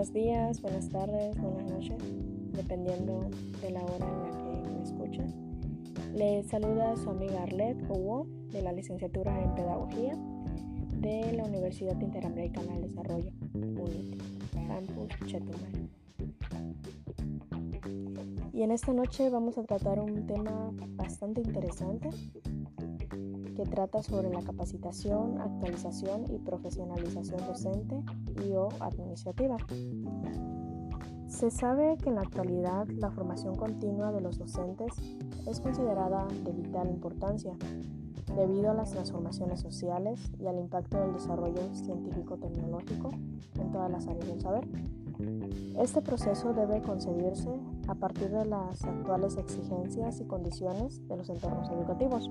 buenos días, buenas tardes, buenas noches, dependiendo de la hora en la que me escuchen. Les saluda su amiga Arlette Hugo de la licenciatura en Pedagogía de la Universidad Interamericana del Desarrollo, UNIT, Campus Chetumal. Y en esta noche vamos a tratar un tema bastante interesante que trata sobre la capacitación, actualización y profesionalización docente y o administrativa. Se sabe que en la actualidad la formación continua de los docentes es considerada de vital importancia debido a las transformaciones sociales y al impacto del desarrollo científico-tecnológico en todas las áreas del saber. Este proceso debe concebirse a partir de las actuales exigencias y condiciones de los entornos educativos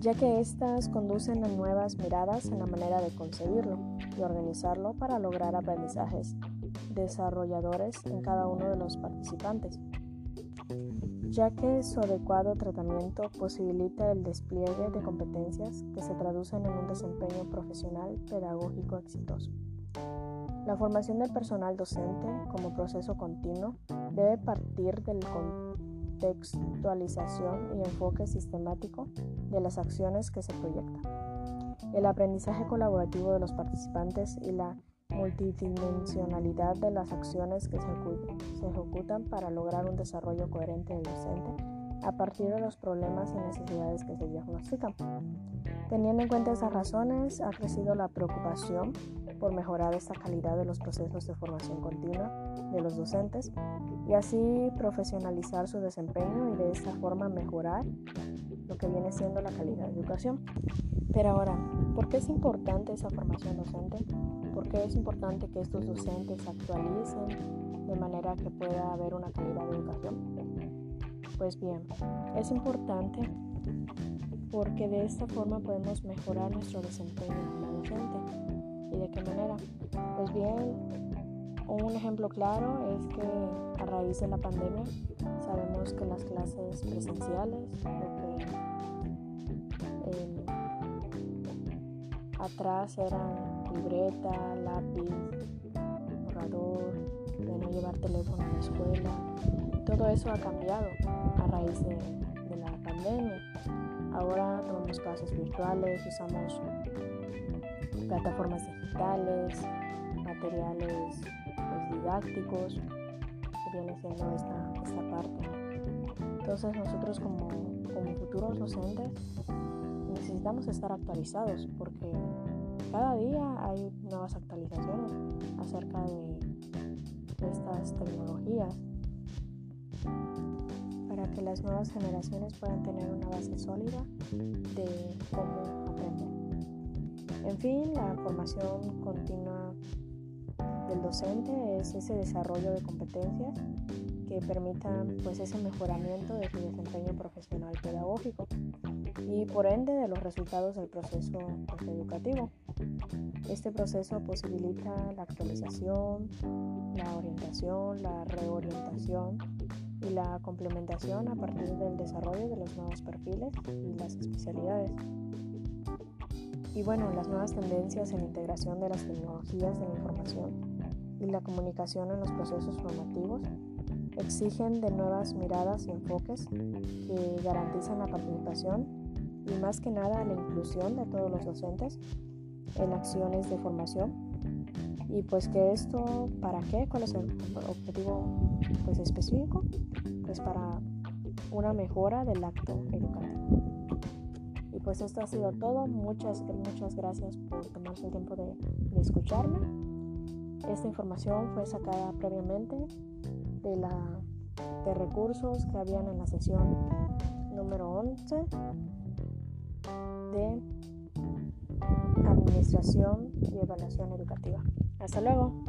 ya que éstas conducen a nuevas miradas en la manera de concebirlo y organizarlo para lograr aprendizajes desarrolladores en cada uno de los participantes, ya que su adecuado tratamiento posibilita el despliegue de competencias que se traducen en un desempeño profesional pedagógico exitoso. La formación del personal docente como proceso continuo debe partir del contextualización y enfoque sistemático de las acciones que se proyectan. El aprendizaje colaborativo de los participantes y la multidimensionalidad de las acciones que se ejecutan para lograr un desarrollo coherente del docente a partir de los problemas y necesidades que se diagnostican. Teniendo en cuenta esas razones, ha crecido la preocupación por mejorar esta calidad de los procesos de formación continua de los docentes y así profesionalizar su desempeño y de esta forma mejorar lo que viene siendo la calidad de educación. Pero ahora, ¿por qué es importante esa formación docente? ¿Por qué es importante que estos docentes actualicen de manera que pueda haber una calidad de educación? Pues bien, es importante porque de esta forma podemos mejorar nuestro desempeño como docente. ¿Y de qué manera? Pues bien, un ejemplo claro es que a raíz de la pandemia sabemos que las clases presenciales, atrás eran libreta, lápiz, borrador, de no llevar teléfono a la escuela. Todo eso ha cambiado a raíz de, la pandemia. Ahora tomamos clases virtuales, usamos plataformas digitales, materiales pues, didácticos, que viene siendo esta, esta parte. Entonces nosotros como, como futuros docentes necesitamos estar actualizados porque cada día hay nuevas actualizaciones acerca de, estas tecnologías para que las nuevas generaciones puedan tener una base sólida En fin, la formación continua del docente es ese desarrollo de competencias que permitan pues ese mejoramiento de su desempeño profesional pedagógico y por ende de los resultados del proceso educativo. Este proceso posibilita la actualización, la orientación, la reorientación y la complementación a partir del desarrollo de los nuevos perfiles y las especialidades. Y bueno, las nuevas tendencias en la integración de las tecnologías de la información y la comunicación en los procesos formativos exigen de nuevas miradas y enfoques que garantizan la participación y más que nada la inclusión de todos los docentes en acciones de formación. Y pues que esto para qué cuál es el objetivo pues específico pues para una mejora del acto educativo pues esto ha sido todo muchas muchas gracias por tomarse el tiempo de, de escucharme esta información fue sacada previamente de, la, de recursos que habían en la sesión número 11 de Administración y Evaluación Educativa. Hasta luego.